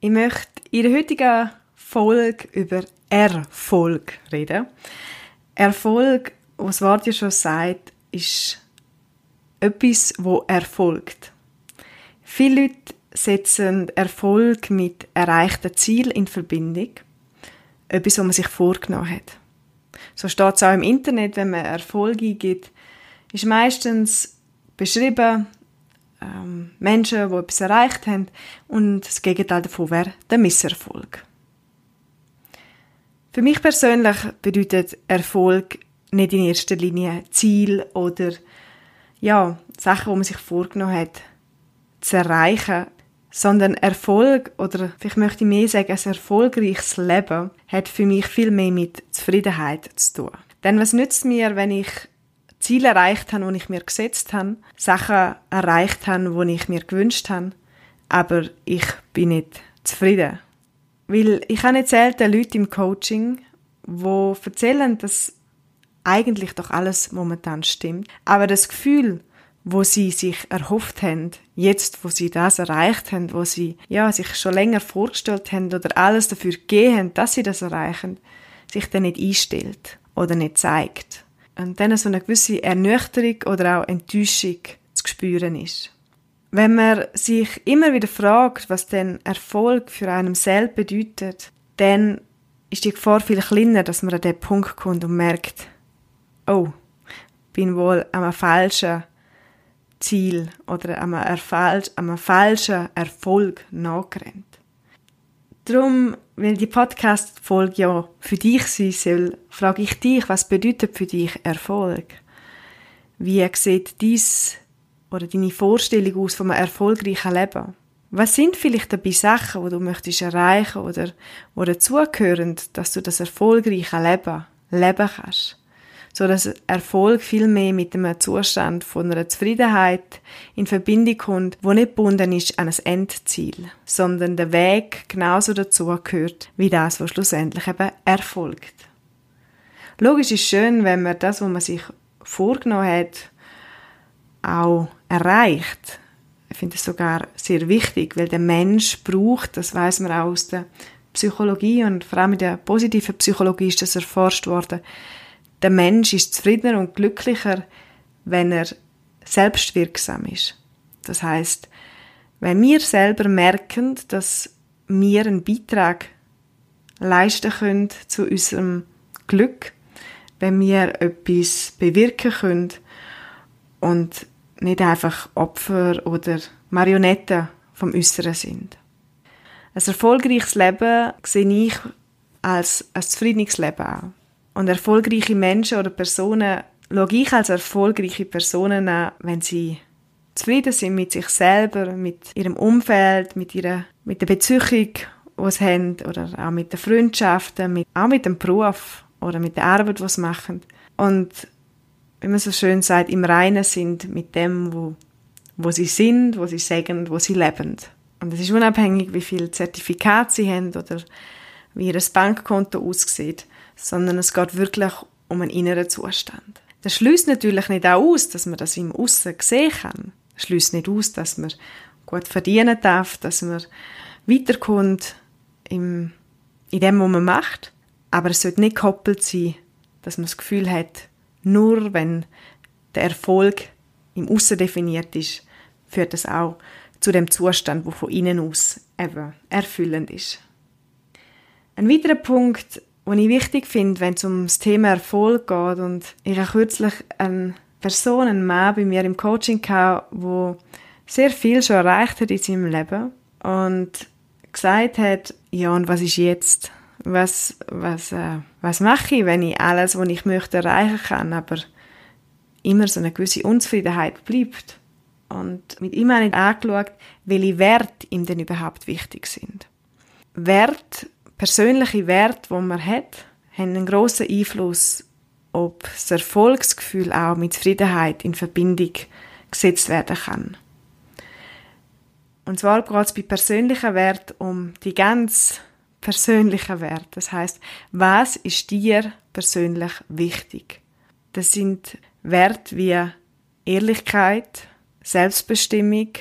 Ich möchte in der heutigen Folge über Erfolg reden. Erfolg, was Wort ja schon sagt, ist etwas, wo erfolgt. Viele Leute setzen Erfolg mit erreichten Zielen in Verbindung. Etwas, was man sich vorgenommen hat. So steht es auch im Internet, wenn man Erfolg eingibt, ist meistens beschrieben, ähm, Menschen, die etwas erreicht haben. Und das Gegenteil davon wäre der Misserfolg. Für mich persönlich bedeutet Erfolg nicht in erster Linie Ziel oder ja, Sachen, die man sich vorgenommen hat, zu erreichen, sondern Erfolg oder vielleicht möchte ich mehr sagen, ein erfolgreiches Leben hat für mich viel mehr mit Zufriedenheit zu tun. Denn was nützt mir, wenn ich Ziele erreicht habe, die ich mir gesetzt habe, Sachen erreicht habe, die ich mir gewünscht habe, aber ich bin nicht zufrieden. Weil ich habe nicht selten Leute im Coaching, die erzählen, dass eigentlich doch alles momentan stimmt, aber das Gefühl, wo sie sich erhofft haben, jetzt, wo sie das erreicht haben, wo sie ja sich schon länger vorgestellt haben oder alles dafür gegeben haben, dass sie das erreichen, sich dann nicht einstellt oder nicht zeigt dann so eine gewisse Ernüchterung oder auch Enttäuschung zu spüren ist. Wenn man sich immer wieder fragt, was denn Erfolg für einen selbst bedeutet, dann ist die Gefahr viel kleiner, dass man an den Punkt kommt und merkt, oh, bin wohl am falschen Ziel oder am falschen Erfolg nachgerannt. Darum, weil die Podcast-Folge ja für dich sein soll, frage ich dich, was bedeutet für dich Erfolg? Wie sieht dies oder deine Vorstellung aus von einem erfolgreichen Leben? Was sind vielleicht dabei Sachen, die du möchtest erreichen oder, oder dazugehören, dass du das erfolgreiche Leben leben kannst? So dass Erfolg viel mehr mit einem Zustand von einer Zufriedenheit in Verbindung kommt, wo nicht gebunden ist an ein Endziel, sondern der Weg genauso dazu gehört, wie das, was schlussendlich eben erfolgt. Logisch ist schön, wenn man das, was man sich vorgenommen hat, auch erreicht. Ich finde es sogar sehr wichtig, weil der Mensch braucht, das weiß man auch aus der Psychologie und vor allem in der positiven Psychologie ist das erforscht worden, der Mensch ist zufriedener und glücklicher, wenn er selbstwirksam ist. Das heißt, wenn wir selber merken, dass wir einen Beitrag leisten können zu unserem Glück, wenn wir etwas bewirken können und nicht einfach Opfer oder Marionetten vom Äußeren sind. Ein erfolgreiches Leben sehe ich als ein zufriedenes Leben auch. Und erfolgreiche Menschen oder Personen schaue ich als erfolgreiche Personen an, wenn sie zufrieden sind mit sich selber, mit ihrem Umfeld, mit, ihrer, mit der Beziehung, die sie haben, oder auch mit den Freundschaften, mit, auch mit dem Beruf oder mit der Arbeit, die sie machen. Und wie man so schön sagt, im Reinen sind mit dem, wo, wo sie sind, wo sie sagen, wo sie leben. Und es ist unabhängig, wie viel Zertifikat sie haben oder wie ihr Bankkonto aussieht sondern es geht wirklich um einen inneren Zustand. Das schließt natürlich nicht auch aus, dass man das im Aussen sehen kann. Das schließt nicht aus, dass man gut verdienen darf, dass man weiterkommt im, in dem, was man macht. Aber es sollte nicht gekoppelt sein, dass man das Gefühl hat, nur wenn der Erfolg im Aussen definiert ist, führt das auch zu dem Zustand, wo von innen aus eben erfüllend ist. Ein weiterer Punkt, was ich wichtig finde, wenn es um das Thema Erfolg geht. Und ich habe kürzlich eine Person, einen Mann bei mir im Coaching gehabt, der sehr viel schon erreicht hat in seinem Leben und gesagt hat, ja, und was ist jetzt? Was, was, äh, was mache ich, wenn ich alles, was ich möchte, erreichen kann, aber immer so eine gewisse Unzufriedenheit bleibt. Und mit ihm habe ich angeschaut, welche Werte ihm denn überhaupt wichtig sind. Wert, persönliche Werte, die man hat, haben einen grossen Einfluss, ob das Erfolgsgefühl auch mit Zufriedenheit in Verbindung gesetzt werden kann. Und zwar geht es bei persönlichen Wert um die ganz persönlichen Werte. Das heißt, was ist dir persönlich wichtig? Das sind Werte wie Ehrlichkeit, Selbstbestimmung,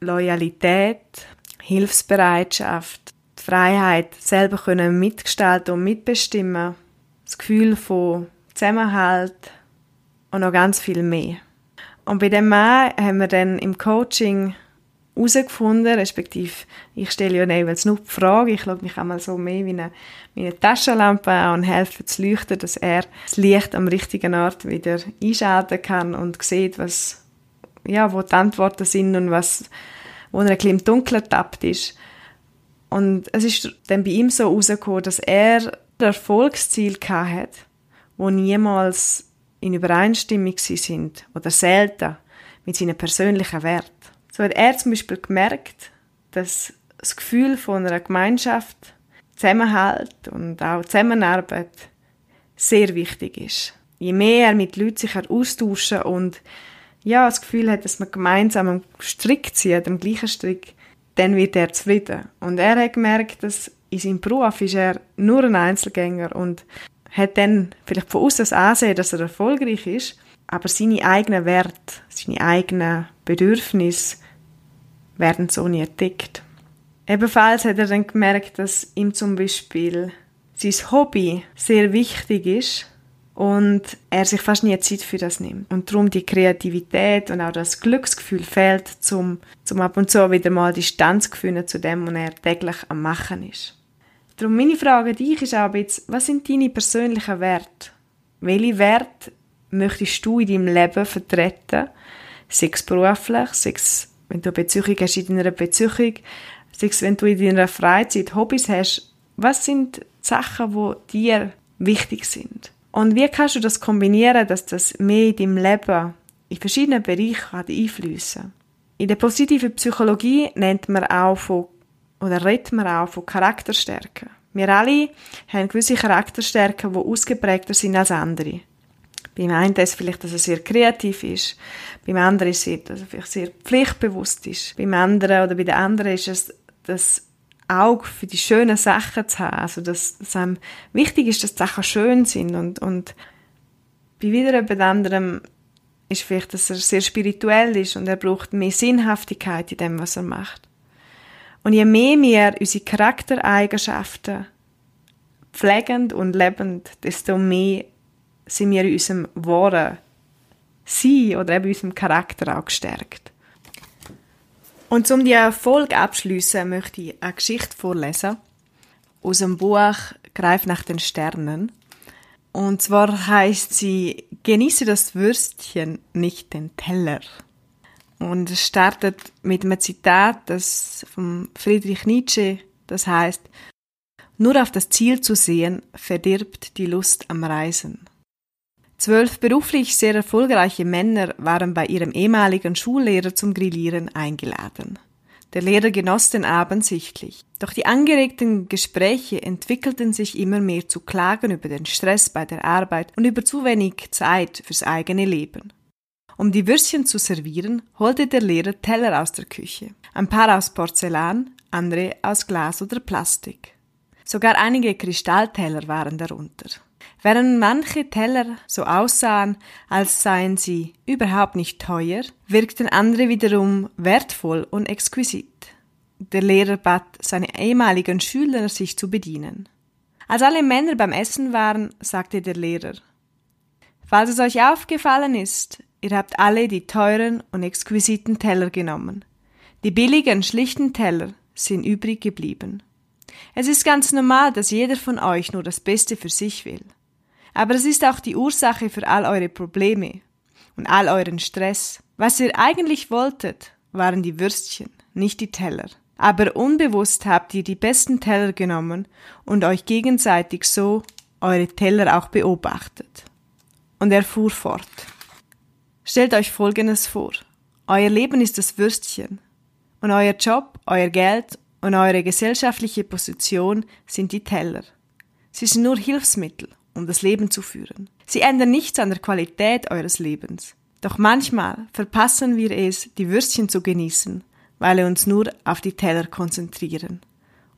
Loyalität, Hilfsbereitschaft, die Freiheit, selber können mitgestalten und mitbestimmen, das Gefühl von Zusammenhalt und noch ganz viel mehr. Und bei dem Mann haben wir dann im Coaching herausgefunden, respektive ich stelle ja jeweils nur die Frage, ich schaue mich einmal so mehr wie eine, wie eine Taschenlampe an und helfe zu leuchten, dass er das Licht am richtigen Ort wieder einschalten kann und sieht, was, ja, wo die Antworten sind und was, wo er ein bisschen im Dunkeln tappt ist. Und es ist dann bei ihm so herausgekommen, dass er ein Erfolgsziel hatte, wo niemals in Übereinstimmung sind oder selten mit seinen persönlichen Werten. So hat er zum Beispiel gemerkt, dass das Gefühl von einer Gemeinschaft, Zusammenhalt und auch Zusammenarbeit sehr wichtig ist. Je mehr er mit Leuten sich austauschen und ja, das Gefühl hat, dass man gemeinsam am Strick zieht, am gleichen Strick, dann wird er zufrieden. Und er hat gemerkt, dass in seinem Beruf ist er nur ein Einzelgänger und hat dann vielleicht von außen das Ansehen, dass er erfolgreich ist, aber seine eigenen Werte, seine eigenen Bedürfnisse werden so nie entdeckt. Ebenfalls hat er dann gemerkt, dass ihm zum Beispiel sein Hobby sehr wichtig ist und er sich fast nie Zeit für das nimmt. Und darum die Kreativität und auch das Glücksgefühl fehlt, zum, zum ab und zu wieder mal Distanz zu finden zu dem, was er täglich am Machen ist. Darum meine Frage an dich ist auch jetzt, was sind deine persönlichen Werte? Welche Werte möchtest du in deinem Leben vertreten? Sei es beruflich, sei es wenn du eine Beziehung hast in deiner Beziehung, sei es, wenn du in deiner Freizeit Hobbys hast, was sind die Sachen, die dir wichtig sind? Und wie kannst du das kombinieren, dass das mehr in deinem Leben in verschiedenen Bereichen einfließen? In der positiven Psychologie nennt man auch von, oder redet man auch von Charakterstärken. Wir alle haben gewisse Charakterstärken, die ausgeprägter sind als andere. Beim einen ist es vielleicht, dass er sehr kreativ ist. Beim anderen ist es, dass er vielleicht sehr pflichtbewusst ist. Beim anderen oder bei der anderen ist es das Auge für die schönen Sachen zu haben. Also, dass, dass einem wichtig ist, dass die Sachen schön sind. Und, und bei wieder jemand anderem ist vielleicht, dass er sehr spirituell ist und er braucht mehr Sinnhaftigkeit in dem, was er macht. Und je mehr wir unsere Charaktereigenschaften pflegend und lebend, desto mehr sind wir in unserem wahren Sein oder eben in unserem Charakter auch gestärkt. Und um die Folge abschließen, möchte ich eine Geschichte vorlesen aus dem Buch Greif nach den Sternen. Und zwar heißt sie Genieße das Würstchen, nicht den Teller. Und es startet mit einem Zitat das von Friedrich Nietzsche, das heißt Nur auf das Ziel zu sehen, verdirbt die Lust am Reisen. Zwölf beruflich sehr erfolgreiche Männer waren bei ihrem ehemaligen Schullehrer zum Grillieren eingeladen. Der Lehrer genoss den Abend sichtlich. Doch die angeregten Gespräche entwickelten sich immer mehr zu Klagen über den Stress bei der Arbeit und über zu wenig Zeit fürs eigene Leben. Um die Würstchen zu servieren, holte der Lehrer Teller aus der Küche. Ein paar aus Porzellan, andere aus Glas oder Plastik. Sogar einige Kristallteller waren darunter. Während manche Teller so aussahen, als seien sie überhaupt nicht teuer, wirkten andere wiederum wertvoll und exquisit. Der Lehrer bat seine ehemaligen Schüler, sich zu bedienen. Als alle Männer beim Essen waren, sagte der Lehrer, Falls es euch aufgefallen ist, ihr habt alle die teuren und exquisiten Teller genommen. Die billigen, schlichten Teller sind übrig geblieben. Es ist ganz normal, dass jeder von euch nur das Beste für sich will. Aber es ist auch die Ursache für all eure Probleme und all euren Stress. Was ihr eigentlich wolltet, waren die Würstchen, nicht die Teller. Aber unbewusst habt ihr die besten Teller genommen und euch gegenseitig so eure Teller auch beobachtet. Und er fuhr fort. Stellt euch Folgendes vor. Euer Leben ist das Würstchen. Und euer Job, euer Geld und eure gesellschaftliche Position sind die Teller. Sie sind nur Hilfsmittel, um das Leben zu führen. Sie ändern nichts an der Qualität eures Lebens. Doch manchmal verpassen wir es, die Würstchen zu genießen, weil wir uns nur auf die Teller konzentrieren.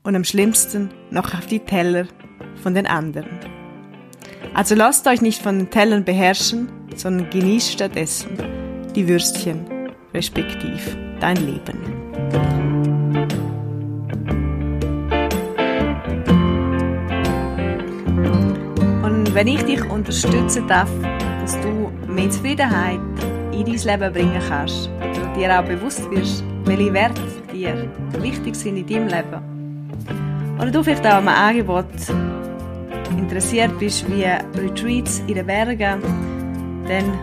Und am schlimmsten noch auf die Teller von den anderen. Also lasst euch nicht von den Tellern beherrschen, sondern genießt stattdessen die Würstchen, respektiv dein Leben. Und wenn ich dich unterstützen darf, dass du mehr Zufriedenheit in dein Leben bringen kannst oder dir auch bewusst wirst, welche Werte dir wichtig sind in deinem Leben. Oder du vielleicht auch an einem Angebot interessiert bist, wie Retreats in den Bergen, dann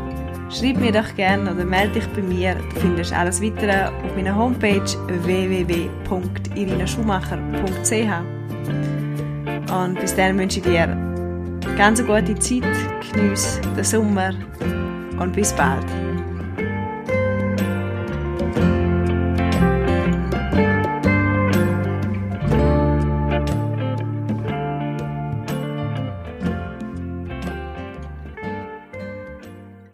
schreib mir doch gerne oder melde dich bei mir. Du findest alles weitere auf meiner Homepage www.irinaschumacher.ch Und bis dann wünsche ich dir ganz eine gute Zeit, genieße den Sommer und bis bald.